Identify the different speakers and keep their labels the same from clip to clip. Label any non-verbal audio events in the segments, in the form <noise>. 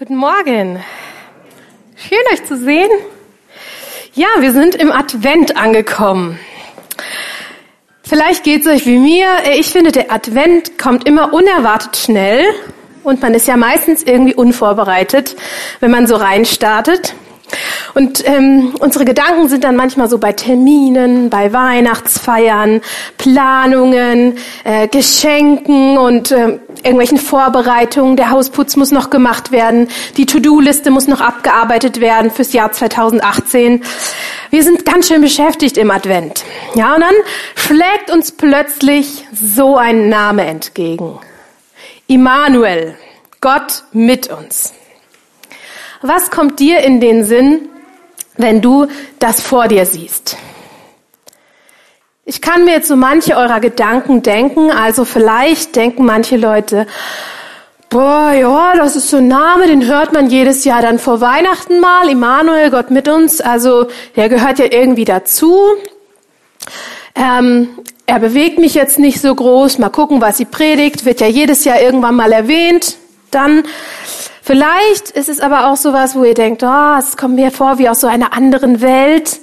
Speaker 1: Guten Morgen. Schön euch zu sehen. Ja, wir sind im Advent angekommen. Vielleicht geht es euch wie mir. Ich finde, der Advent kommt immer unerwartet schnell und man ist ja meistens irgendwie unvorbereitet, wenn man so reinstartet. Und ähm, unsere Gedanken sind dann manchmal so bei Terminen, bei Weihnachtsfeiern, Planungen, äh, Geschenken und äh, irgendwelchen Vorbereitungen. Der Hausputz muss noch gemacht werden, die To-Do-Liste muss noch abgearbeitet werden fürs Jahr 2018. Wir sind ganz schön beschäftigt im Advent. Ja, und dann schlägt uns plötzlich so ein Name entgegen. Immanuel, Gott mit uns. Was kommt dir in den Sinn, wenn du das vor dir siehst? Ich kann mir jetzt so manche eurer Gedanken denken, also vielleicht denken manche Leute, boah, ja, das ist so ein Name, den hört man jedes Jahr dann vor Weihnachten mal, Immanuel, Gott mit uns, also der gehört ja irgendwie dazu. Ähm, er bewegt mich jetzt nicht so groß, mal gucken, was sie predigt, wird ja jedes Jahr irgendwann mal erwähnt. Dann Vielleicht ist es aber auch sowas, wo ihr denkt, oh, es kommt mir vor wie aus so einer anderen Welt.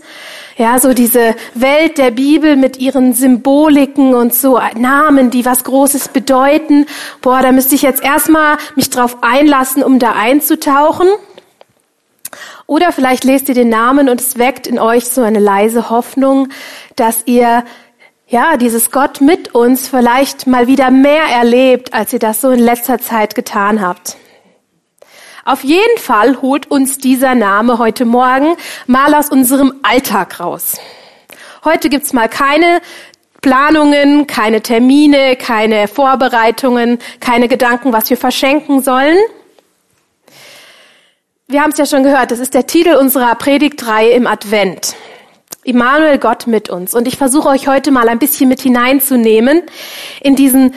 Speaker 1: Ja, so diese Welt der Bibel mit ihren Symboliken und so Namen, die was Großes bedeuten. Boah, da müsste ich jetzt erstmal mich drauf einlassen, um da einzutauchen. Oder vielleicht lest ihr den Namen und es weckt in euch so eine leise Hoffnung, dass ihr ja, dieses Gott mit uns vielleicht mal wieder mehr erlebt, als ihr das so in letzter Zeit getan habt. Auf jeden Fall holt uns dieser Name heute Morgen mal aus unserem Alltag raus. Heute gibt's mal keine Planungen, keine Termine, keine Vorbereitungen, keine Gedanken, was wir verschenken sollen. Wir haben es ja schon gehört, das ist der Titel unserer Predigtreihe im Advent. Immanuel Gott mit uns. Und ich versuche euch heute mal ein bisschen mit hineinzunehmen in diesen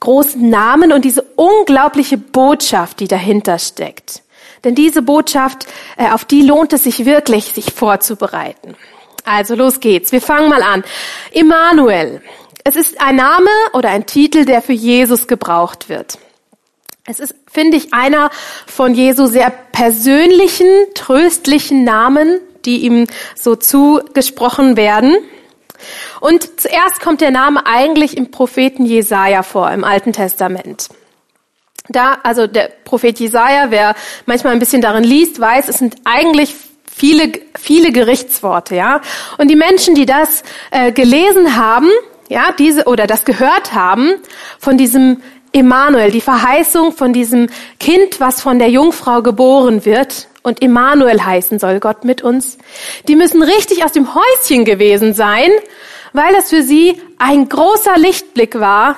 Speaker 1: großen Namen und diese unglaubliche Botschaft, die dahinter steckt. Denn diese Botschaft, äh, auf die lohnt es sich wirklich, sich vorzubereiten. Also los geht's. Wir fangen mal an. Immanuel. Es ist ein Name oder ein Titel, der für Jesus gebraucht wird. Es ist, finde ich, einer von Jesu sehr persönlichen, tröstlichen Namen, die ihm so zugesprochen werden. Und zuerst kommt der Name eigentlich im Propheten Jesaja vor, im Alten Testament. Da, also der Prophet Jesaja, wer manchmal ein bisschen darin liest, weiß, es sind eigentlich viele, viele Gerichtsworte, ja. Und die Menschen, die das äh, gelesen haben, ja, diese oder das gehört haben von diesem Emanuel, die Verheißung von diesem Kind, was von der Jungfrau geboren wird und Emanuel heißen soll, Gott mit uns, die müssen richtig aus dem Häuschen gewesen sein weil es für sie ein großer Lichtblick war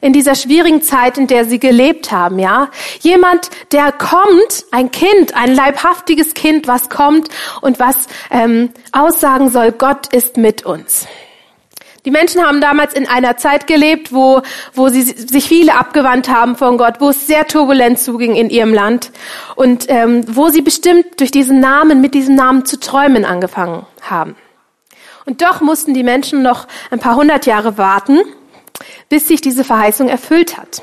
Speaker 1: in dieser schwierigen Zeit, in der sie gelebt haben, ja. Jemand, der kommt, ein Kind, ein leibhaftiges Kind, was kommt und was ähm, aussagen soll, Gott ist mit uns. Die Menschen haben damals in einer Zeit gelebt, wo, wo sie sich viele abgewandt haben von Gott, wo es sehr turbulent zuging in ihrem Land und ähm, wo sie bestimmt durch diesen Namen, mit diesem Namen zu träumen angefangen haben. Und doch mussten die Menschen noch ein paar hundert Jahre warten, bis sich diese Verheißung erfüllt hat.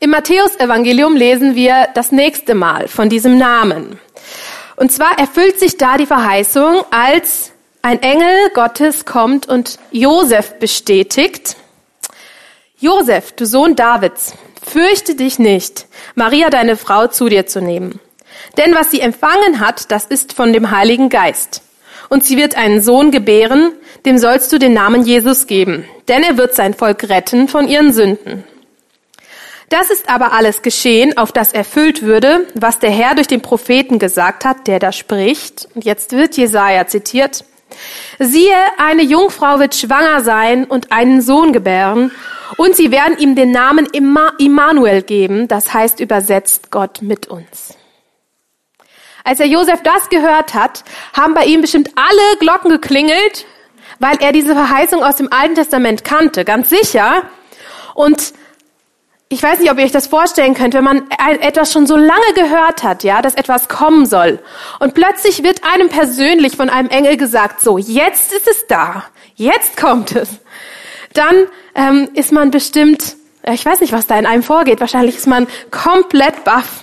Speaker 1: Im Matthäusevangelium lesen wir das nächste Mal von diesem Namen. Und zwar erfüllt sich da die Verheißung, als ein Engel Gottes kommt und Josef bestätigt. Josef, du Sohn Davids, fürchte dich nicht, Maria, deine Frau, zu dir zu nehmen. Denn was sie empfangen hat, das ist von dem Heiligen Geist und sie wird einen Sohn gebären, dem sollst du den Namen Jesus geben, denn er wird sein Volk retten von ihren Sünden. Das ist aber alles geschehen, auf das erfüllt würde, was der Herr durch den Propheten gesagt hat, der da spricht. Und jetzt wird Jesaja zitiert. Siehe, eine Jungfrau wird schwanger sein und einen Sohn gebären, und sie werden ihm den Namen Immanuel geben, das heißt übersetzt Gott mit uns. Als der Josef das gehört hat, haben bei ihm bestimmt alle Glocken geklingelt, weil er diese Verheißung aus dem Alten Testament kannte, ganz sicher. Und ich weiß nicht, ob ihr euch das vorstellen könnt, wenn man etwas schon so lange gehört hat, ja, dass etwas kommen soll. Und plötzlich wird einem persönlich von einem Engel gesagt, so, jetzt ist es da, jetzt kommt es. Dann ähm, ist man bestimmt, ich weiß nicht, was da in einem vorgeht, wahrscheinlich ist man komplett baff.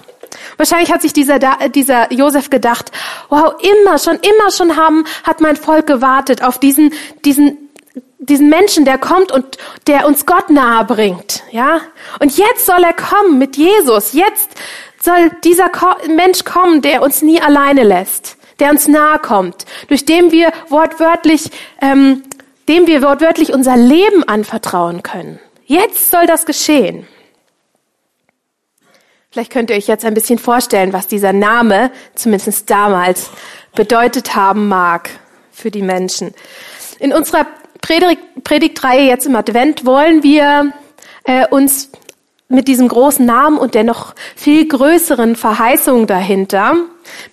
Speaker 1: Wahrscheinlich hat sich dieser, dieser Josef gedacht, wow, immer schon, immer schon haben, hat mein Volk gewartet auf diesen, diesen, diesen Menschen, der kommt und der uns Gott nahe bringt, ja? Und jetzt soll er kommen mit Jesus. Jetzt soll dieser Mensch kommen, der uns nie alleine lässt, der uns nahe kommt, durch dem wir wortwörtlich, ähm, dem wir wortwörtlich unser Leben anvertrauen können. Jetzt soll das geschehen. Vielleicht könnt ihr euch jetzt ein bisschen vorstellen, was dieser Name, zumindest damals, bedeutet haben mag für die Menschen. In unserer Predigtreihe jetzt im Advent wollen wir äh, uns mit diesem großen Namen und der noch viel größeren Verheißung dahinter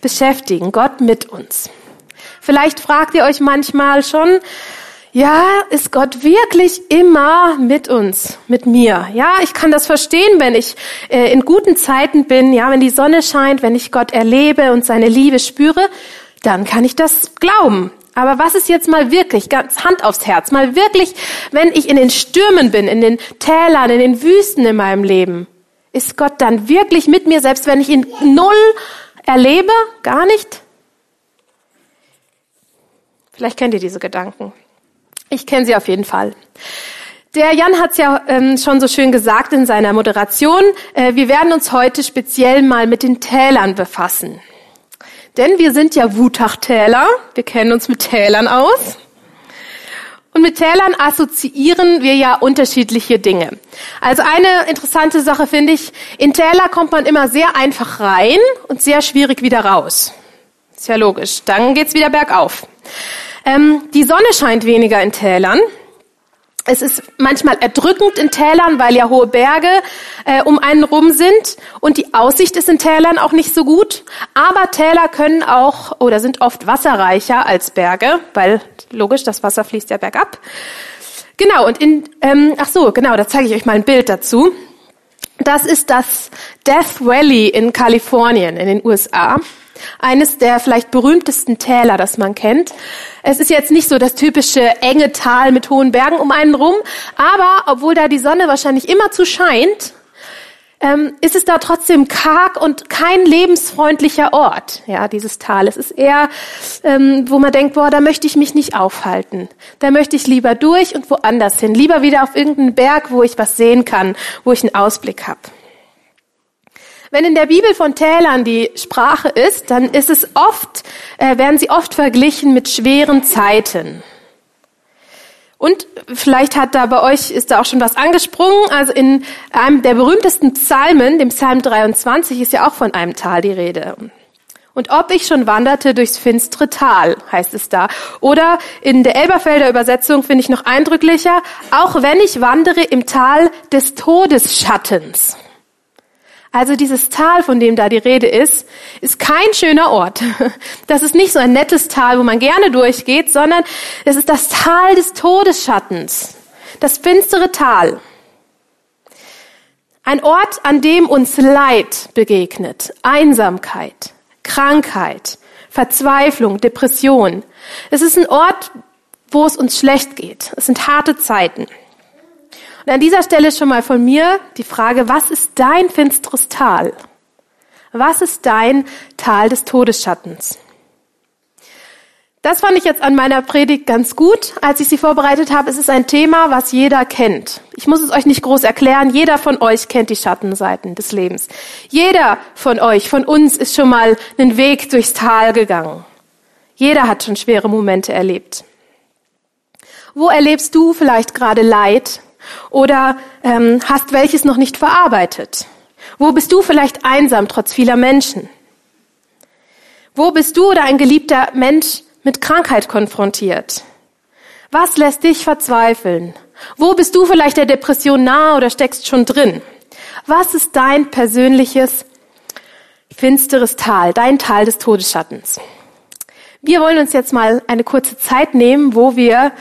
Speaker 1: beschäftigen. Gott mit uns. Vielleicht fragt ihr euch manchmal schon, ja, ist Gott wirklich immer mit uns, mit mir? Ja, ich kann das verstehen, wenn ich äh, in guten Zeiten bin, ja, wenn die Sonne scheint, wenn ich Gott erlebe und seine Liebe spüre, dann kann ich das glauben. Aber was ist jetzt mal wirklich, ganz Hand aufs Herz, mal wirklich, wenn ich in den Stürmen bin, in den Tälern, in den Wüsten in meinem Leben, ist Gott dann wirklich mit mir, selbst wenn ich ihn null erlebe? Gar nicht? Vielleicht kennt ihr diese Gedanken. Ich kenne sie auf jeden Fall. Der Jan hat es ja ähm, schon so schön gesagt in seiner Moderation. Äh, wir werden uns heute speziell mal mit den Tälern befassen. Denn wir sind ja Wutachtäler. Wir kennen uns mit Tälern aus. Und mit Tälern assoziieren wir ja unterschiedliche Dinge. Also eine interessante Sache finde ich, in Täler kommt man immer sehr einfach rein und sehr schwierig wieder raus. Ist ja logisch. Dann geht's wieder bergauf. Ähm, die Sonne scheint weniger in Tälern. Es ist manchmal erdrückend in Tälern, weil ja hohe Berge äh, um einen rum sind und die Aussicht ist in Tälern auch nicht so gut. Aber Täler können auch oder sind oft wasserreicher als Berge, weil logisch, das Wasser fließt ja bergab. Genau, und in, ähm, ach so, genau, da zeige ich euch mal ein Bild dazu. Das ist das Death Valley in Kalifornien in den USA eines der vielleicht berühmtesten Täler, das man kennt. Es ist jetzt nicht so das typische enge Tal mit hohen Bergen um einen rum, aber obwohl da die Sonne wahrscheinlich immer zu scheint, ähm, ist es da trotzdem karg und kein lebensfreundlicher Ort, ja, dieses Tal. Es ist eher, ähm, wo man denkt, boah, da möchte ich mich nicht aufhalten. Da möchte ich lieber durch und woanders hin. Lieber wieder auf irgendeinen Berg, wo ich was sehen kann, wo ich einen Ausblick habe. Wenn in der Bibel von Tälern die Sprache ist, dann ist es oft, äh, werden sie oft verglichen mit schweren Zeiten. Und vielleicht hat da bei euch, ist da auch schon was angesprungen. Also in einem der berühmtesten Psalmen, dem Psalm 23, ist ja auch von einem Tal die Rede. Und ob ich schon wanderte durchs finstere Tal, heißt es da. Oder in der Elberfelder Übersetzung finde ich noch eindrücklicher, auch wenn ich wandere im Tal des Todesschattens. Also dieses Tal, von dem da die Rede ist, ist kein schöner Ort. <laughs> Das ist nicht so ein nettes Tal, wo man gerne durchgeht, sondern es ist das Tal des Todesschattens, das finstere Tal. Ein Ort, an dem uns Leid begegnet, Einsamkeit, Krankheit, Verzweiflung, Depression. Es ist ein Ort, wo es uns schlecht geht. Es sind harte Zeiten. Und an dieser Stelle schon mal von mir die Frage, was ist dein finsteres Tal? Was ist dein Tal des Todesschattens? Das fand ich jetzt an meiner Predigt ganz gut, als ich sie vorbereitet habe. Es ist ein Thema, was jeder kennt. Ich muss es euch nicht groß erklären. Jeder von euch kennt die Schattenseiten des Lebens. Jeder von euch, von uns ist schon mal einen Weg durchs Tal gegangen. Jeder hat schon schwere Momente erlebt. Wo erlebst du vielleicht gerade Leid? Oder ähm, hast welches noch nicht verarbeitet? Wo bist du vielleicht einsam trotz vieler Menschen? Wo bist du oder ein geliebter Mensch mit Krankheit konfrontiert? Was lässt dich verzweifeln? Wo bist du vielleicht der Depression nahe oder steckst schon drin? Was ist dein persönliches finsteres Tal, dein Tal des Todesschattens? Wir wollen uns jetzt mal eine kurze Zeit nehmen, wo wir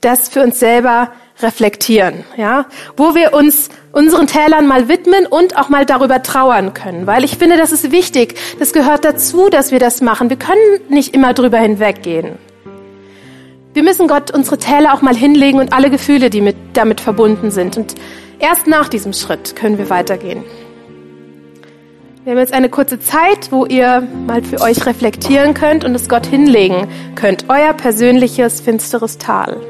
Speaker 1: das für uns selber reflektieren, ja, wo wir uns unseren Tälern mal widmen und auch mal darüber trauern können, weil ich finde, das ist wichtig. Das gehört dazu, dass wir das machen. Wir können nicht immer drüber hinweggehen. Wir müssen Gott unsere Täler auch mal hinlegen und alle Gefühle, die mit, damit verbunden sind. Und erst nach diesem Schritt können wir weitergehen. Wir haben jetzt eine kurze Zeit, wo ihr mal für euch reflektieren könnt und es Gott hinlegen könnt. Euer persönliches finsteres Tal.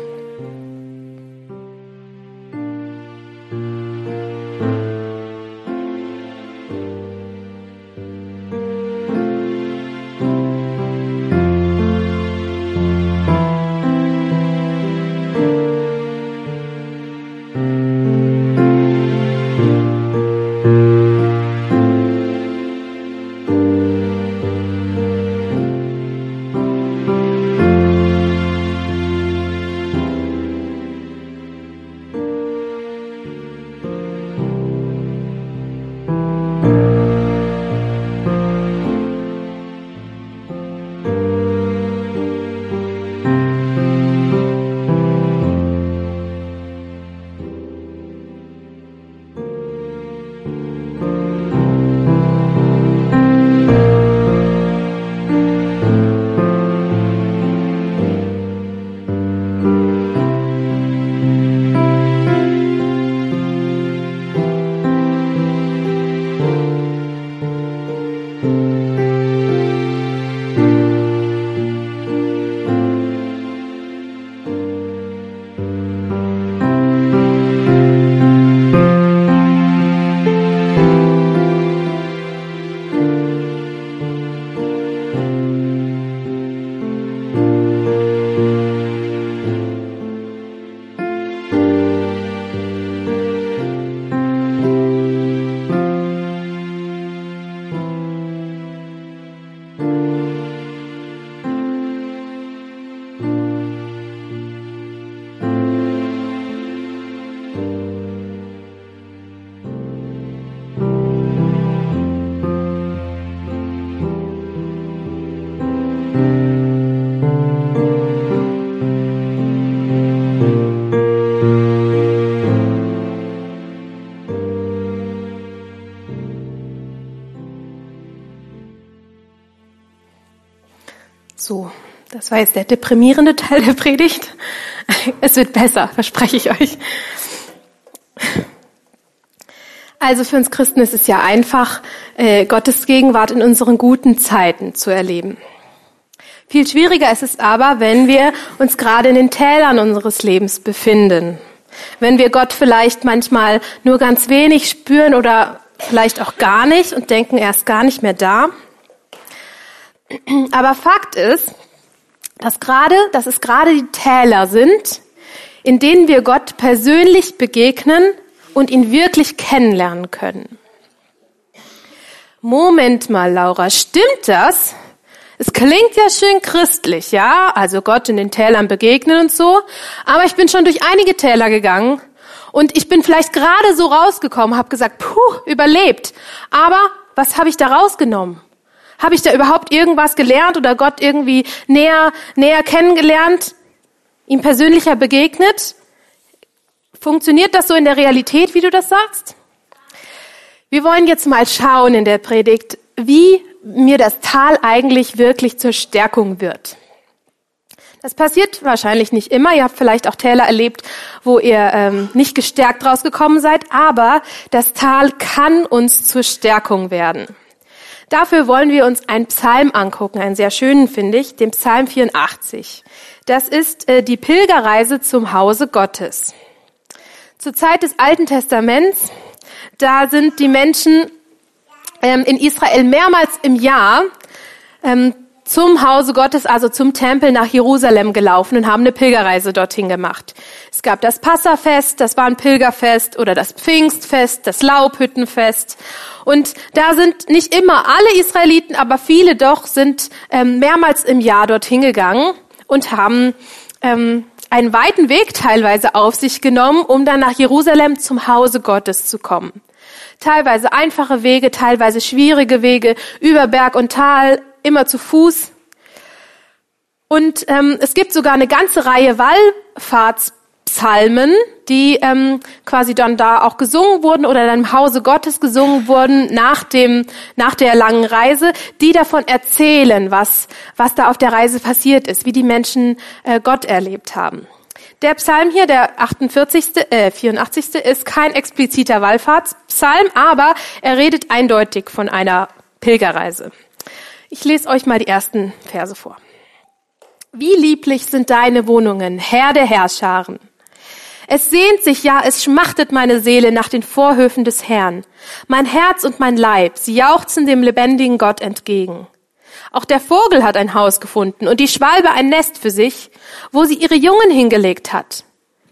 Speaker 1: So, das war jetzt der deprimierende Teil der Predigt. Es wird besser, verspreche ich euch. Also für uns Christen ist es ja einfach, äh, Gottes Gegenwart in unseren guten Zeiten zu erleben. Viel schwieriger ist es aber, wenn wir uns gerade in den Tälern unseres Lebens befinden. Wenn wir Gott vielleicht manchmal nur ganz wenig spüren oder vielleicht auch gar nicht und denken, er ist gar nicht mehr da. Aber Fakt ist, dass gerade, dass es gerade die Täler sind, in denen wir Gott persönlich begegnen und ihn wirklich kennenlernen können. Moment mal, Laura, stimmt das? Es klingt ja schön christlich, ja? Also Gott in den Tälern begegnen und so. Aber ich bin schon durch einige Täler gegangen und ich bin vielleicht gerade so rausgekommen, habe gesagt, puh, überlebt. Aber was habe ich da rausgenommen? Habe ich da überhaupt irgendwas gelernt oder Gott irgendwie näher, näher kennengelernt, ihm persönlicher begegnet? Funktioniert das so in der Realität, wie du das sagst? Wir wollen jetzt mal schauen in der Predigt, wie mir das Tal eigentlich wirklich zur Stärkung wird. Das passiert wahrscheinlich nicht immer. Ihr habt vielleicht auch Täler erlebt, wo ihr ähm, nicht gestärkt rausgekommen seid, aber das Tal kann uns zur Stärkung werden. Dafür wollen wir uns einen Psalm angucken, einen sehr schönen finde ich, den Psalm 84. Das ist äh, die Pilgerreise zum Hause Gottes. Zur Zeit des Alten Testaments, da sind die Menschen ähm, in Israel mehrmals im Jahr ähm, zum Hause Gottes, also zum Tempel nach Jerusalem gelaufen und haben eine Pilgerreise dorthin gemacht. Es gab das Passafest, das war ein Pilgerfest, oder das Pfingstfest, das Laubhüttenfest. Und da sind nicht immer alle Israeliten, aber viele doch, sind ähm, mehrmals im Jahr dorthin gegangen und haben ähm, einen weiten Weg teilweise auf sich genommen, um dann nach Jerusalem zum Hause Gottes zu kommen. Teilweise einfache Wege, teilweise schwierige Wege, über Berg und Tal, immer zu Fuß. Und ähm, es gibt sogar eine ganze Reihe Wallfahrtspsalmen, die ähm, quasi dann da auch gesungen wurden oder dann im Hause Gottes gesungen wurden nach dem nach der langen Reise, die davon erzählen, was was da auf der Reise passiert ist, wie die Menschen äh, Gott erlebt haben. Der Psalm hier, der 48., äh, 84. ist kein expliziter Wallfahrtspsalm, aber er redet eindeutig von einer Pilgerreise. Ich lese euch mal die ersten Verse vor. Wie lieblich sind deine Wohnungen, Herr der Herrscharen. Es sehnt sich, ja, es schmachtet meine Seele nach den Vorhöfen des Herrn. Mein Herz und mein Leib, sie jauchzen dem lebendigen Gott entgegen. Auch der Vogel hat ein Haus gefunden und die Schwalbe ein Nest für sich, wo sie ihre Jungen hingelegt hat.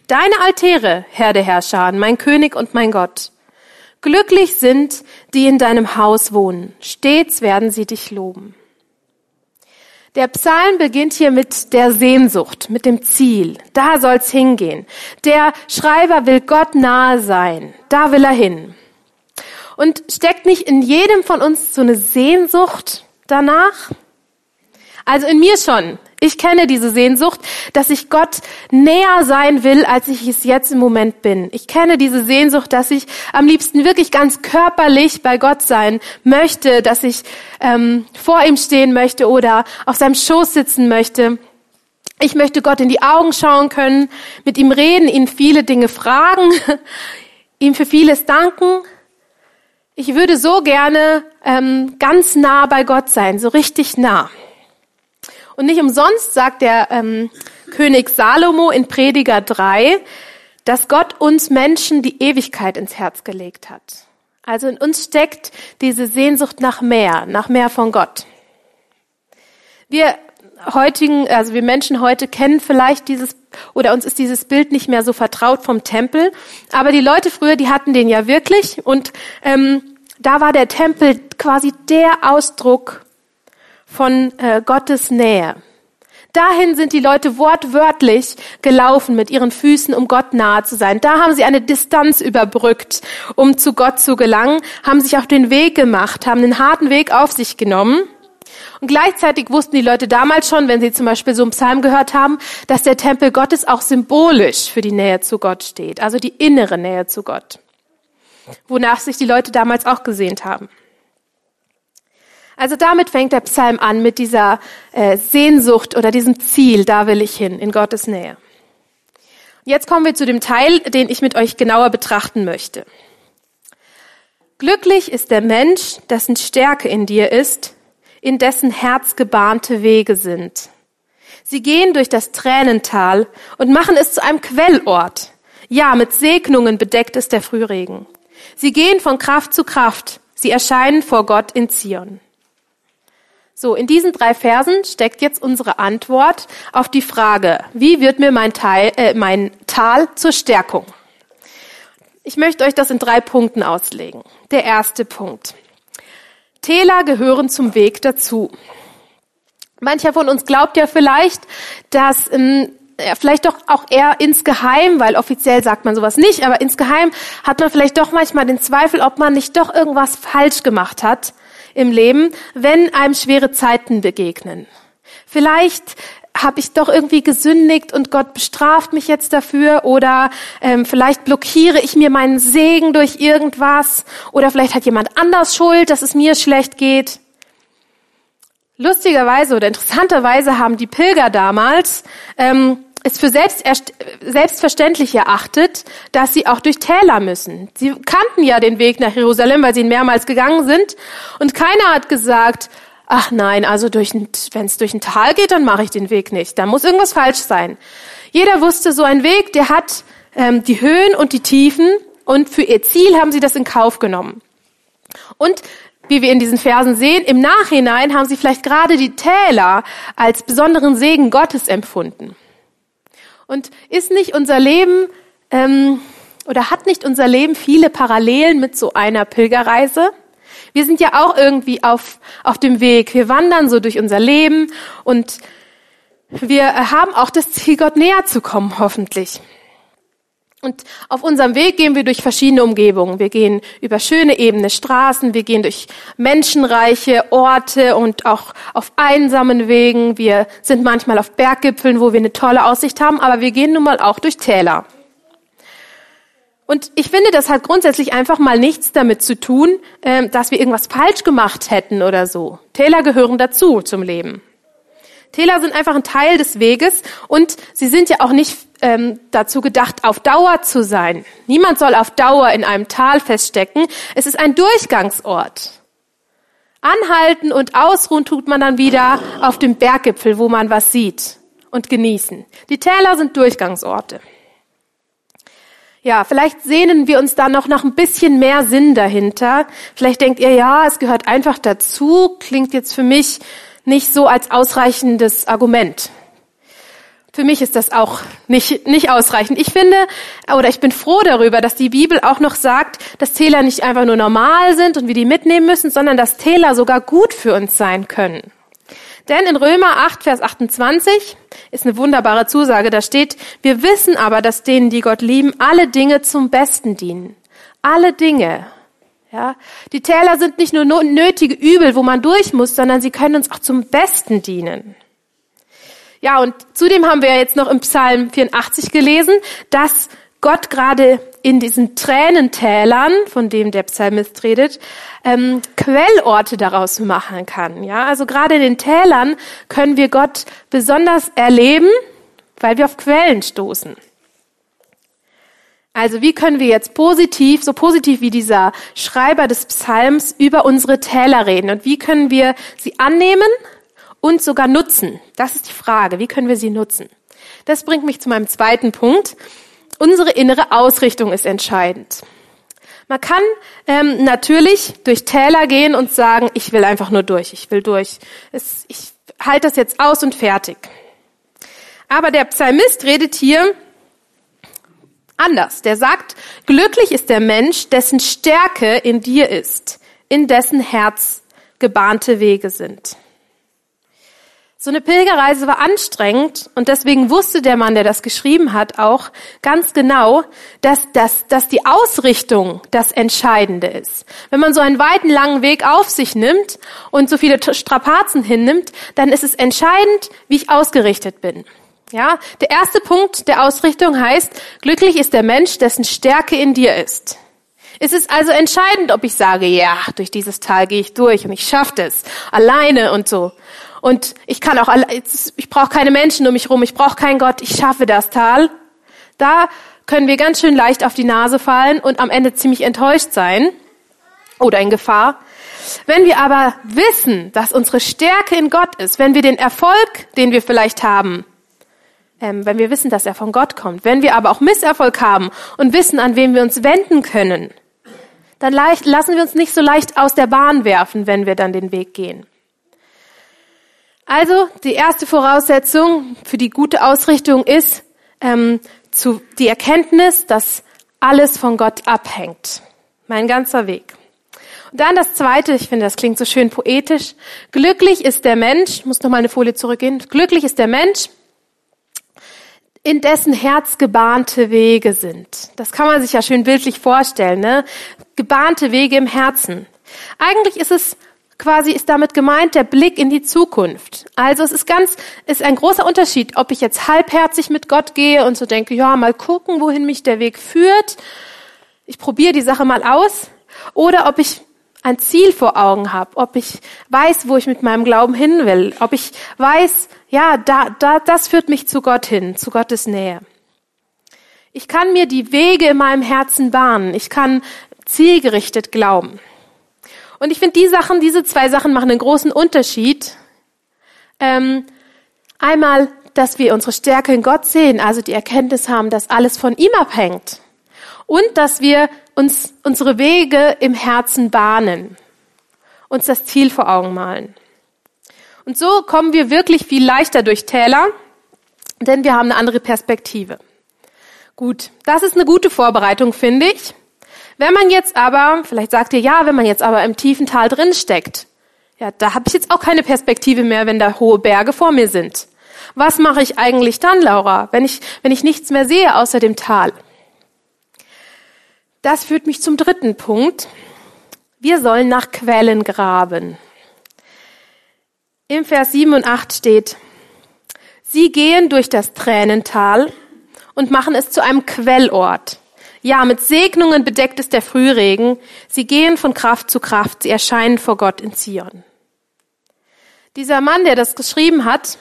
Speaker 1: Deine Altäre, Herr der Herrscher, mein König und mein Gott. Glücklich sind, die in deinem Haus wohnen. Stets werden sie dich loben. Der Psalm beginnt hier mit der Sehnsucht, mit dem Ziel. Da soll's hingehen. Der Schreiber will Gott nahe sein. Da will er hin. Und steckt nicht in jedem von uns so eine Sehnsucht danach? Also in mir schon. Ich kenne diese Sehnsucht, dass ich Gott näher sein will, als ich es jetzt im Moment bin. Ich kenne diese Sehnsucht, dass ich am liebsten wirklich ganz körperlich bei Gott sein möchte, dass ich ähm, vor ihm stehen möchte oder auf seinem Schoß sitzen möchte. Ich möchte Gott in die Augen schauen können, mit ihm reden, ihn viele Dinge fragen, <laughs> ihm für vieles danken. Ich würde so gerne ähm, ganz nah bei Gott sein, so richtig nah. Und nicht umsonst sagt der ähm, König Salomo in Prediger 3, dass Gott uns Menschen die Ewigkeit ins Herz gelegt hat. Also in uns steckt diese Sehnsucht nach mehr, nach mehr von Gott. Wir heutigen, also wir Menschen heute kennen vielleicht dieses oder uns ist dieses Bild nicht mehr so vertraut vom Tempel, aber die Leute früher, die hatten den ja wirklich und ähm, da war der Tempel quasi der Ausdruck von äh, Gottes Nähe. Dahin sind die Leute wortwörtlich gelaufen mit ihren Füßen, um Gott nahe zu sein. Da haben sie eine Distanz überbrückt, um zu Gott zu gelangen, haben sich auf den Weg gemacht, haben den harten Weg auf sich genommen. Und gleichzeitig wussten die Leute damals schon, wenn sie zum Beispiel so einen Psalm gehört haben, dass der Tempel Gottes auch symbolisch für die Nähe zu Gott steht, also die innere Nähe zu Gott, wonach sich die Leute damals auch gesehnt haben. Also damit fängt der Psalm an mit dieser äh, Sehnsucht oder diesem Ziel, da will ich hin, in Gottes Nähe. Jetzt kommen wir zu dem Teil, den ich mit euch genauer betrachten möchte. Glücklich ist der Mensch, dessen Stärke in dir ist, in dessen Herz gebahnte Wege sind. Sie gehen durch das Tränental und machen es zu einem Quellort. Ja, mit Segnungen bedeckt ist der Frühregen. Sie gehen von Kraft zu Kraft. Sie erscheinen vor Gott in Zion. So, in diesen drei Versen steckt jetzt unsere Antwort auf die Frage, wie wird mir mein, Teil, äh, mein Tal zur Stärkung? Ich möchte euch das in drei Punkten auslegen. Der erste Punkt. Täler gehören zum Weg dazu. Mancher von uns glaubt ja vielleicht, dass ähm, vielleicht doch auch eher insgeheim, weil offiziell sagt man sowas nicht, aber insgeheim hat man vielleicht doch manchmal den Zweifel, ob man nicht doch irgendwas falsch gemacht hat im Leben, wenn einem schwere Zeiten begegnen. Vielleicht habe ich doch irgendwie gesündigt und Gott bestraft mich jetzt dafür oder ähm, vielleicht blockiere ich mir meinen Segen durch irgendwas oder vielleicht hat jemand anders Schuld, dass es mir schlecht geht. Lustigerweise oder interessanterweise haben die Pilger damals ähm, es für selbst, selbstverständlich erachtet, dass sie auch durch Täler müssen. Sie kannten ja den Weg nach Jerusalem, weil sie ihn mehrmals gegangen sind. Und keiner hat gesagt, ach nein, also wenn es durch ein Tal geht, dann mache ich den Weg nicht. Da muss irgendwas falsch sein. Jeder wusste, so ein Weg, der hat ähm, die Höhen und die Tiefen und für ihr Ziel haben sie das in Kauf genommen. Und wie wir in diesen Versen sehen, im Nachhinein haben sie vielleicht gerade die Täler als besonderen Segen Gottes empfunden. Und ist nicht unser Leben ähm, oder hat nicht unser Leben viele Parallelen mit so einer Pilgerreise? Wir sind ja auch irgendwie auf, auf dem Weg. Wir wandern so durch unser Leben und wir haben auch das Ziel, Gott näher zu kommen, hoffentlich. Und auf unserem Weg gehen wir durch verschiedene Umgebungen. Wir gehen über schöne ebene Straßen, wir gehen durch menschenreiche Orte und auch auf einsamen Wegen. Wir sind manchmal auf Berggipfeln, wo wir eine tolle Aussicht haben, aber wir gehen nun mal auch durch Täler. Und ich finde, das hat grundsätzlich einfach mal nichts damit zu tun, ähm, dass wir irgendwas falsch gemacht hätten oder so. Täler gehören dazu zum Leben. Täler sind einfach ein Teil des Weges und sie sind ja auch nicht ähm, dazu gedacht, auf Dauer zu sein. Niemand soll auf Dauer in einem Tal feststecken. Es ist ein Durchgangsort. Anhalten und ausruhen tut man dann wieder auf dem Berggipfel, wo man was sieht und genießen. Die Täler sind Durchgangsorte. Ja, vielleicht sehnen wir uns da noch nach ein bisschen mehr Sinn dahinter. Vielleicht denkt ihr, ja, es gehört einfach dazu, klingt jetzt für mich nicht so als ausreichendes Argument. Für mich ist das auch nicht, nicht ausreichend. Ich finde, oder ich bin froh darüber, dass die Bibel auch noch sagt, dass Täler nicht einfach nur normal sind und wir die mitnehmen müssen, sondern dass Täler sogar gut für uns sein können. Denn in Römer 8, Vers 28 ist eine wunderbare Zusage. Da steht, wir wissen aber, dass denen, die Gott lieben, alle Dinge zum Besten dienen. Alle Dinge. Ja, die Täler sind nicht nur nötige Übel, wo man durch muss, sondern sie können uns auch zum Besten dienen. Ja, und zudem haben wir jetzt noch im Psalm 84 gelesen, dass Gott gerade in diesen Tränentälern, von dem der Psalmist redet, ähm, Quellorte daraus machen kann. Ja, also gerade in den Tälern können wir Gott besonders erleben, weil wir auf Quellen stoßen. Also wie können wir jetzt positiv, so positiv wie dieser Schreiber des Psalms über unsere Täler reden und wie können wir sie annehmen und sogar nutzen? Das ist die Frage. Wie können wir sie nutzen? Das bringt mich zu meinem zweiten Punkt. Unsere innere Ausrichtung ist entscheidend. Man kann ähm, natürlich durch Täler gehen und sagen, ich will einfach nur durch, ich will durch. Es, ich halte das jetzt aus und fertig. Aber der Psalmist redet hier anders. Der sagt, glücklich ist der Mensch, dessen Stärke in dir ist, in dessen Herz gebahnte Wege sind. So eine Pilgerreise war anstrengend und deswegen wusste der Mann, der das geschrieben hat, auch ganz genau, dass, dass, dass die Ausrichtung das Entscheidende ist. Wenn man so einen weiten, langen Weg auf sich nimmt und so viele Strapazen hinnimmt, dann ist es entscheidend, wie ich ausgerichtet bin. Ja, der erste Punkt der Ausrichtung heißt, glücklich ist der Mensch, dessen Stärke in dir ist. Es ist also entscheidend, ob ich sage, ja, durch dieses Tal gehe ich durch und ich schaffe es alleine und so. Und ich kann auch, ich brauche keine Menschen um mich rum, ich brauche keinen Gott, ich schaffe das Tal. Da können wir ganz schön leicht auf die Nase fallen und am Ende ziemlich enttäuscht sein oder in Gefahr. Wenn wir aber wissen, dass unsere Stärke in Gott ist, wenn wir den Erfolg, den wir vielleicht haben, ähm, wenn wir wissen, dass er von Gott kommt, wenn wir aber auch Misserfolg haben und wissen, an wem wir uns wenden können, dann leicht, lassen wir uns nicht so leicht aus der Bahn werfen, wenn wir dann den Weg gehen. Also die erste Voraussetzung für die gute Ausrichtung ist ähm, zu, die Erkenntnis, dass alles von Gott abhängt. Mein ganzer Weg. Und dann das zweite, ich finde, das klingt so schön poetisch. Glücklich ist der Mensch, ich muss noch mal eine Folie zurückgehen. Glücklich ist der Mensch, in dessen Herz gebahnte Wege sind. Das kann man sich ja schön bildlich vorstellen, ne? Gebahnte Wege im Herzen. Eigentlich ist es quasi ist damit gemeint der Blick in die Zukunft. Also es ist ganz, ist ein großer Unterschied, ob ich jetzt halbherzig mit Gott gehe und so denke, ja, mal gucken, wohin mich der Weg führt. Ich probiere die Sache mal aus. Oder ob ich ein Ziel vor Augen habe, ob ich weiß, wo ich mit meinem Glauben hin will, ob ich weiß, ja, da, da, das führt mich zu Gott hin, zu Gottes Nähe. Ich kann mir die Wege in meinem Herzen bahnen. Ich kann zielgerichtet glauben. Und ich finde, die Sachen, diese zwei Sachen machen einen großen Unterschied. Ähm, einmal, dass wir unsere Stärke in Gott sehen, also die Erkenntnis haben, dass alles von ihm abhängt. Und dass wir uns unsere Wege im Herzen bahnen, uns das Ziel vor Augen malen. Und so kommen wir wirklich viel leichter durch Täler, denn wir haben eine andere Perspektive. Gut, das ist eine gute Vorbereitung, finde ich. Wenn man jetzt aber, vielleicht sagt ihr ja, wenn man jetzt aber im tiefen Tal drin steckt, ja, da habe ich jetzt auch keine Perspektive mehr, wenn da hohe Berge vor mir sind. Was mache ich eigentlich dann, Laura, wenn ich, wenn ich nichts mehr sehe außer dem Tal? Das führt mich zum dritten Punkt. Wir sollen nach Quellen graben. Im Vers 7 und 8 steht, Sie gehen durch das Tränental und machen es zu einem Quellort. Ja, mit Segnungen bedeckt ist der Frühregen. Sie gehen von Kraft zu Kraft. Sie erscheinen vor Gott in Zion. Dieser Mann, der das geschrieben hat,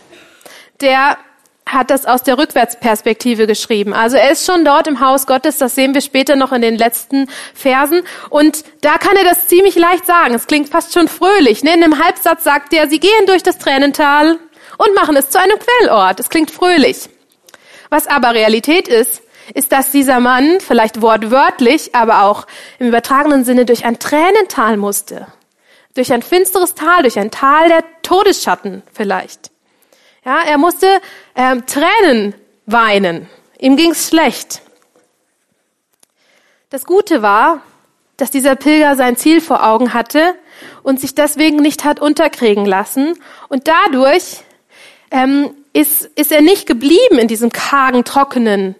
Speaker 1: der hat das aus der Rückwärtsperspektive geschrieben. Also er ist schon dort im Haus Gottes, das sehen wir später noch in den letzten Versen. Und da kann er das ziemlich leicht sagen. Es klingt fast schon fröhlich. Ne? In einem Halbsatz sagt er, sie gehen durch das Tränental und machen es zu einem Quellort. Es klingt fröhlich. Was aber Realität ist, ist, dass dieser Mann vielleicht wortwörtlich, aber auch im übertragenen Sinne durch ein Tränental musste. Durch ein finsteres Tal, durch ein Tal der Todesschatten vielleicht. Ja, er musste ähm, Tränen weinen. Ihm ging's schlecht. Das Gute war, dass dieser Pilger sein Ziel vor Augen hatte und sich deswegen nicht hat unterkriegen lassen. Und dadurch ähm, ist, ist er nicht geblieben in diesem kargen, trockenen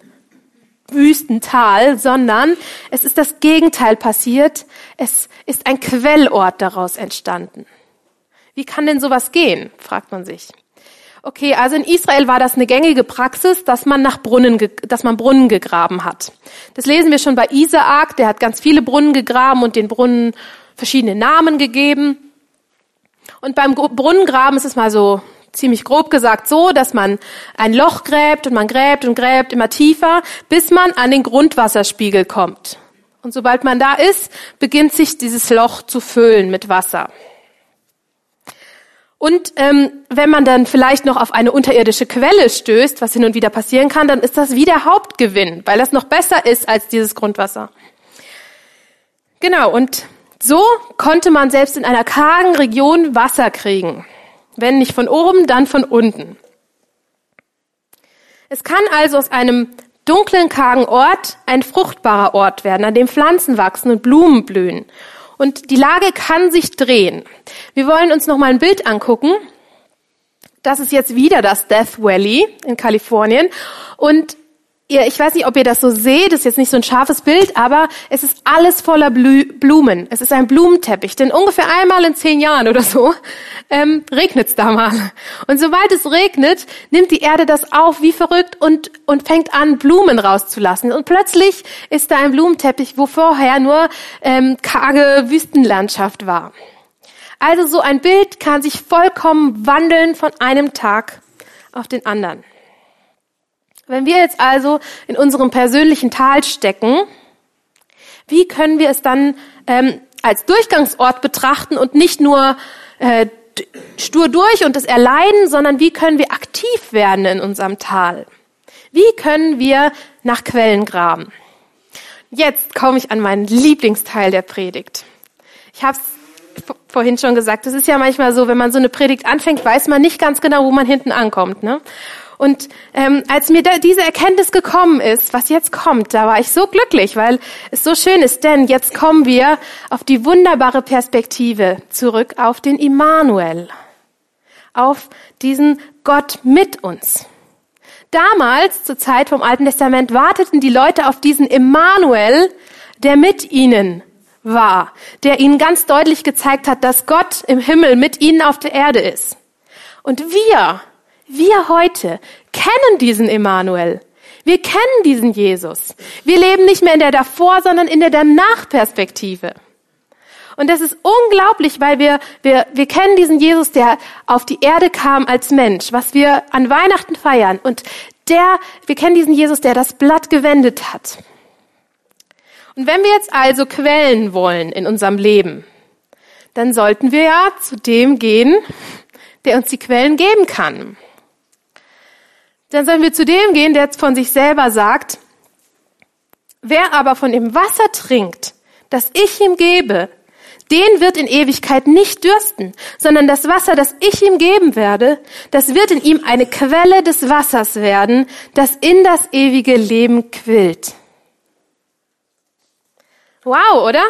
Speaker 1: Wüstental, sondern es ist das Gegenteil passiert. Es ist ein Quellort daraus entstanden. Wie kann denn sowas gehen, fragt man sich. Okay, also in Israel war das eine gängige Praxis, dass man nach Brunnen, dass man Brunnen gegraben hat. Das lesen wir schon bei Isaak, der hat ganz viele Brunnen gegraben und den Brunnen verschiedene Namen gegeben. Und beim Brunnengraben ist es mal so ziemlich grob gesagt so, dass man ein Loch gräbt und man gräbt und gräbt immer tiefer, bis man an den Grundwasserspiegel kommt. Und sobald man da ist, beginnt sich dieses Loch zu füllen mit Wasser. Und ähm, wenn man dann vielleicht noch auf eine unterirdische Quelle stößt, was hin und wieder passieren kann, dann ist das wie der Hauptgewinn, weil das noch besser ist als dieses Grundwasser. Genau, und so konnte man selbst in einer kargen Region Wasser kriegen. Wenn nicht von oben, dann von unten. Es kann also aus einem dunklen, kargen Ort ein fruchtbarer Ort werden, an dem Pflanzen wachsen und Blumen blühen. Und die Lage kann sich drehen. Wir wollen uns noch mal ein Bild angucken. Das ist jetzt wieder das Death Valley in Kalifornien. Und ihr, ich weiß nicht, ob ihr das so seht, ist jetzt nicht so ein scharfes Bild, aber es ist alles voller Blü Blumen. Es ist ein Blumenteppich, denn ungefähr einmal in zehn Jahren oder so ähm, regnet es da mal. Und sobald es regnet, nimmt die Erde das auf wie verrückt und, und fängt an, Blumen rauszulassen. Und plötzlich ist da ein Blumenteppich, wo vorher nur ähm, karge Wüstenlandschaft war. Also so ein Bild kann sich vollkommen wandeln von einem Tag auf den anderen. Wenn wir jetzt also in unserem persönlichen Tal stecken, wie können wir es dann ähm, als Durchgangsort betrachten und nicht nur äh, stur durch und es erleiden, sondern wie können wir aktiv werden in unserem Tal? Wie können wir nach Quellen graben? Jetzt komme ich an meinen Lieblingsteil der Predigt. Ich habe es vorhin schon gesagt, es ist ja manchmal so, wenn man so eine Predigt anfängt, weiß man nicht ganz genau, wo man hinten ankommt. Ne? Und ähm, als mir da diese Erkenntnis gekommen ist, was jetzt kommt, da war ich so glücklich, weil es so schön ist, denn jetzt kommen wir auf die wunderbare Perspektive zurück auf den Immanuel, auf diesen Gott mit uns. Damals, zur Zeit vom Alten Testament, warteten die Leute auf diesen Immanuel, der mit ihnen war, der ihnen ganz deutlich gezeigt hat, dass Gott im Himmel mit ihnen auf der Erde ist. Und wir wir heute kennen diesen Emmanuel. Wir kennen diesen Jesus. Wir leben nicht mehr in der davor, sondern in der danach-Perspektive. Und das ist unglaublich, weil wir, wir, wir kennen diesen Jesus, der auf die Erde kam als Mensch, was wir an Weihnachten feiern. Und der, wir kennen diesen Jesus, der das Blatt gewendet hat. Und wenn wir jetzt also quellen wollen in unserem Leben, dann sollten wir ja zu dem gehen, der uns die Quellen geben kann. Dann sollen wir zu dem gehen, der von sich selber sagt, wer aber von dem Wasser trinkt, das ich ihm gebe, den wird in Ewigkeit nicht dürsten, sondern das Wasser, das ich ihm geben werde, das wird in ihm eine Quelle des Wassers werden, das in das ewige Leben quillt. Wow, oder?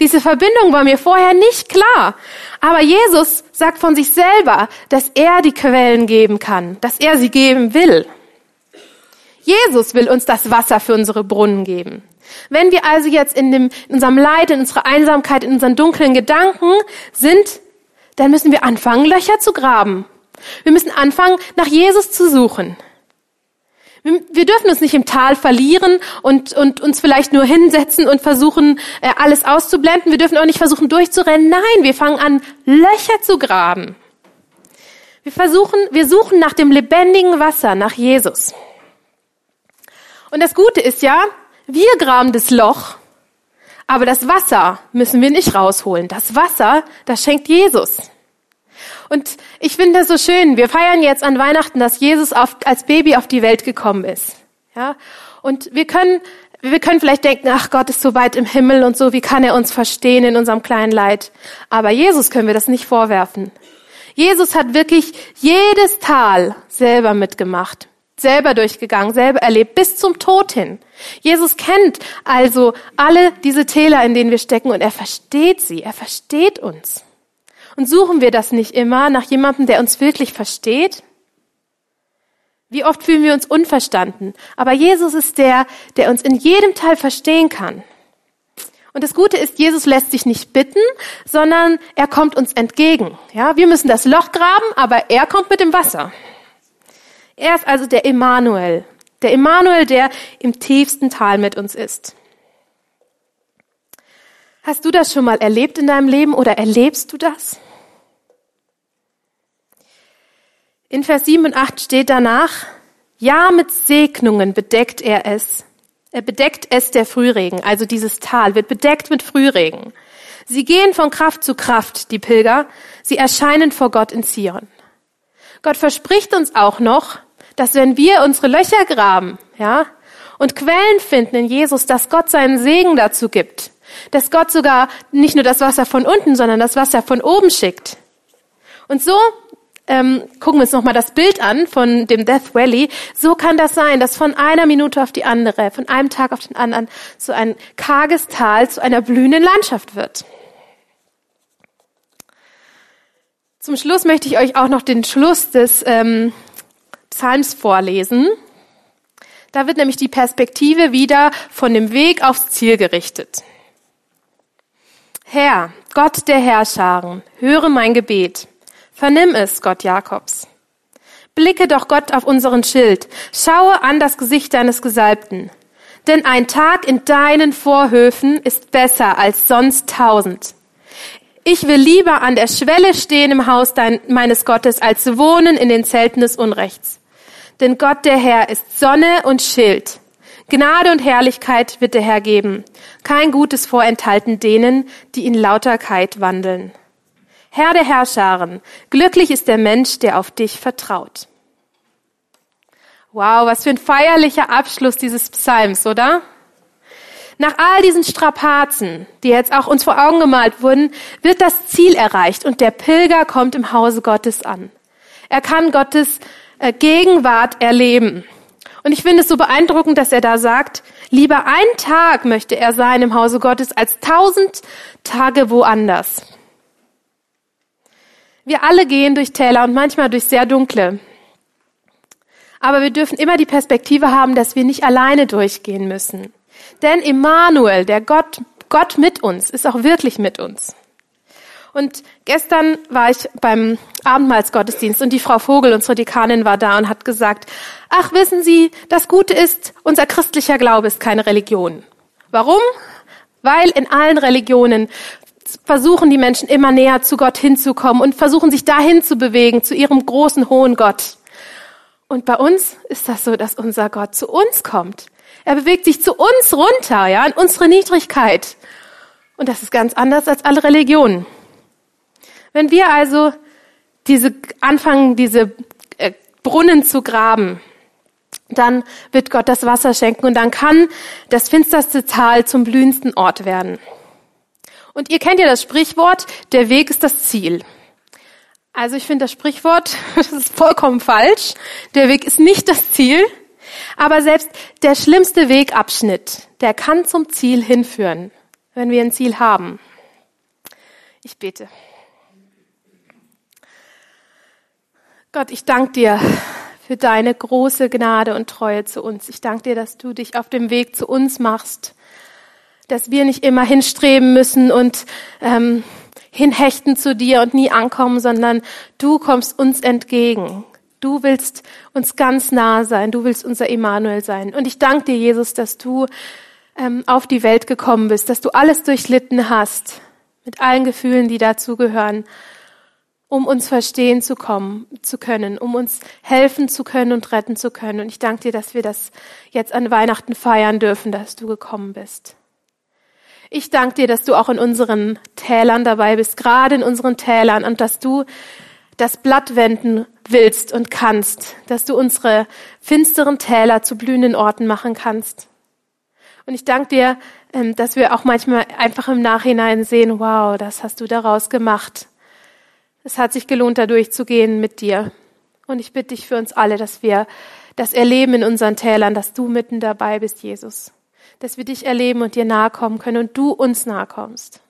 Speaker 1: Diese Verbindung war mir vorher nicht klar. Aber Jesus sagt von sich selber, dass er die Quellen geben kann, dass er sie geben will. Jesus will uns das Wasser für unsere Brunnen geben. Wenn wir also jetzt in, dem, in unserem Leid, in unserer Einsamkeit, in unseren dunklen Gedanken sind, dann müssen wir anfangen, Löcher zu graben. Wir müssen anfangen, nach Jesus zu suchen. Wir dürfen uns nicht im Tal verlieren und, und uns vielleicht nur hinsetzen und versuchen, äh, alles auszublenden. Wir dürfen auch nicht versuchen, durchzurennen. Nein, wir fangen an, Löcher zu graben. Wir versuchen, wir suchen nach dem lebendigen Wasser, nach Jesus. Und das Gute ist ja, wir graben das Loch, aber das Wasser müssen wir nicht rausholen. Das Wasser, das schenkt Jesus. Und ich finde das so schön. Wir feiern jetzt an Weihnachten, dass Jesus auf, als Baby auf die Welt gekommen ist. Ja? Und wir können, wir können vielleicht denken, ach Gott ist so weit im Himmel und so, wie kann er uns verstehen in unserem kleinen Leid? Aber Jesus können wir das nicht vorwerfen. Jesus hat wirklich jedes Tal selber mitgemacht, selber durchgegangen, selber erlebt, bis zum Tod hin. Jesus kennt also alle diese Täler, in denen wir stecken und er versteht sie, er versteht uns. Und suchen wir das nicht immer nach jemandem, der uns wirklich versteht? Wie oft fühlen wir uns unverstanden? Aber Jesus ist der, der uns in jedem Teil verstehen kann. Und das Gute ist, Jesus lässt sich nicht bitten, sondern er kommt uns entgegen. Ja, wir müssen das Loch graben, aber er kommt mit dem Wasser. Er ist also der Emanuel. Der Emanuel, der im tiefsten Tal mit uns ist. Hast du das schon mal erlebt in deinem Leben oder erlebst du das? In Vers 7 und 8 steht danach, ja, mit Segnungen bedeckt er es. Er bedeckt es der Frühregen, also dieses Tal wird bedeckt mit Frühregen. Sie gehen von Kraft zu Kraft, die Pilger. Sie erscheinen vor Gott in Zion. Gott verspricht uns auch noch, dass wenn wir unsere Löcher graben, ja, und Quellen finden in Jesus, dass Gott seinen Segen dazu gibt. Dass Gott sogar nicht nur das Wasser von unten, sondern das Wasser von oben schickt. Und so ähm, gucken wir uns nochmal das Bild an von dem Death Valley. So kann das sein, dass von einer Minute auf die andere, von einem Tag auf den anderen, so ein karges Tal zu einer blühenden Landschaft wird. Zum Schluss möchte ich euch auch noch den Schluss des ähm, Psalms vorlesen. Da wird nämlich die Perspektive wieder von dem Weg aufs Ziel gerichtet. Herr, Gott der Herrscharen, höre mein Gebet. Vernimm es, Gott Jakobs. Blicke doch Gott auf unseren Schild, schaue an das Gesicht deines Gesalbten. Denn ein Tag in deinen Vorhöfen ist besser als sonst tausend. Ich will lieber an der Schwelle stehen im Haus dein, meines Gottes, als wohnen in den Zelten des Unrechts. Denn Gott der Herr ist Sonne und Schild. Gnade und Herrlichkeit wird der Herr geben. Kein Gutes vorenthalten denen, die in Lauterkeit wandeln. Herr der Herrscharen, glücklich ist der Mensch, der auf dich vertraut. Wow, was für ein feierlicher Abschluss dieses Psalms, oder? Nach all diesen Strapazen, die jetzt auch uns vor Augen gemalt wurden, wird das Ziel erreicht und der Pilger kommt im Hause Gottes an. Er kann Gottes äh, Gegenwart erleben. Und ich finde es so beeindruckend, dass er da sagt, lieber ein Tag möchte er sein im Hause Gottes als tausend Tage woanders. Wir alle gehen durch Täler und manchmal durch sehr dunkle. Aber wir dürfen immer die Perspektive haben, dass wir nicht alleine durchgehen müssen. Denn Immanuel, der Gott, Gott mit uns, ist auch wirklich mit uns. Und gestern war ich beim Abendmahlsgottesdienst und die Frau Vogel, unsere Dekanin, war da und hat gesagt, ach, wissen Sie, das Gute ist, unser christlicher Glaube ist keine Religion. Warum? Weil in allen Religionen versuchen die Menschen immer näher zu Gott hinzukommen und versuchen sich dahin zu bewegen, zu ihrem großen, hohen Gott. Und bei uns ist das so, dass unser Gott zu uns kommt. Er bewegt sich zu uns runter, ja, in unsere Niedrigkeit. Und das ist ganz anders als alle Religionen. Wenn wir also diese anfangen, diese äh, Brunnen zu graben, dann wird Gott das Wasser schenken und dann kann das finsterste Tal zum blühendsten Ort werden. Und ihr kennt ja das Sprichwort, der Weg ist das Ziel. Also ich finde das Sprichwort, <laughs> das ist vollkommen falsch. Der Weg ist nicht das Ziel. Aber selbst der schlimmste Wegabschnitt, der kann zum Ziel hinführen, wenn wir ein Ziel haben. Ich bete. Gott, ich danke dir für deine große Gnade und Treue zu uns. Ich danke dir, dass du dich auf dem Weg zu uns machst dass wir nicht immer hinstreben müssen und ähm, hinhechten zu dir und nie ankommen, sondern du kommst uns entgegen. Du willst uns ganz nah sein. Du willst unser Emanuel sein. Und ich danke dir, Jesus, dass du ähm, auf die Welt gekommen bist, dass du alles durchlitten hast, mit allen Gefühlen, die dazugehören. um uns verstehen zu kommen, zu können, um uns helfen zu können und retten zu können. Und ich danke dir, dass wir das jetzt an Weihnachten feiern dürfen, dass du gekommen bist. Ich danke dir, dass du auch in unseren Tälern dabei bist, gerade in unseren Tälern, und dass du das Blatt wenden willst und kannst, dass du unsere finsteren Täler zu blühenden Orten machen kannst. Und ich danke dir, ähm, dass wir auch manchmal einfach im Nachhinein sehen, wow, das hast du daraus gemacht. Es hat sich gelohnt, da durchzugehen mit dir. Und ich bitte dich für uns alle, dass wir das erleben in unseren Tälern, dass du mitten dabei bist, Jesus. Dass wir dich erleben und dir nahe kommen können und du uns nahe kommst.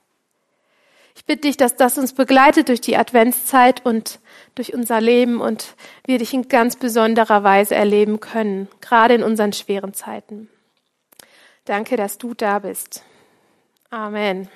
Speaker 1: Ich bitte dich, dass das uns begleitet durch die Adventszeit und durch unser Leben und wir dich in ganz besonderer Weise erleben können, gerade in unseren schweren Zeiten. Danke, dass du da bist. Amen.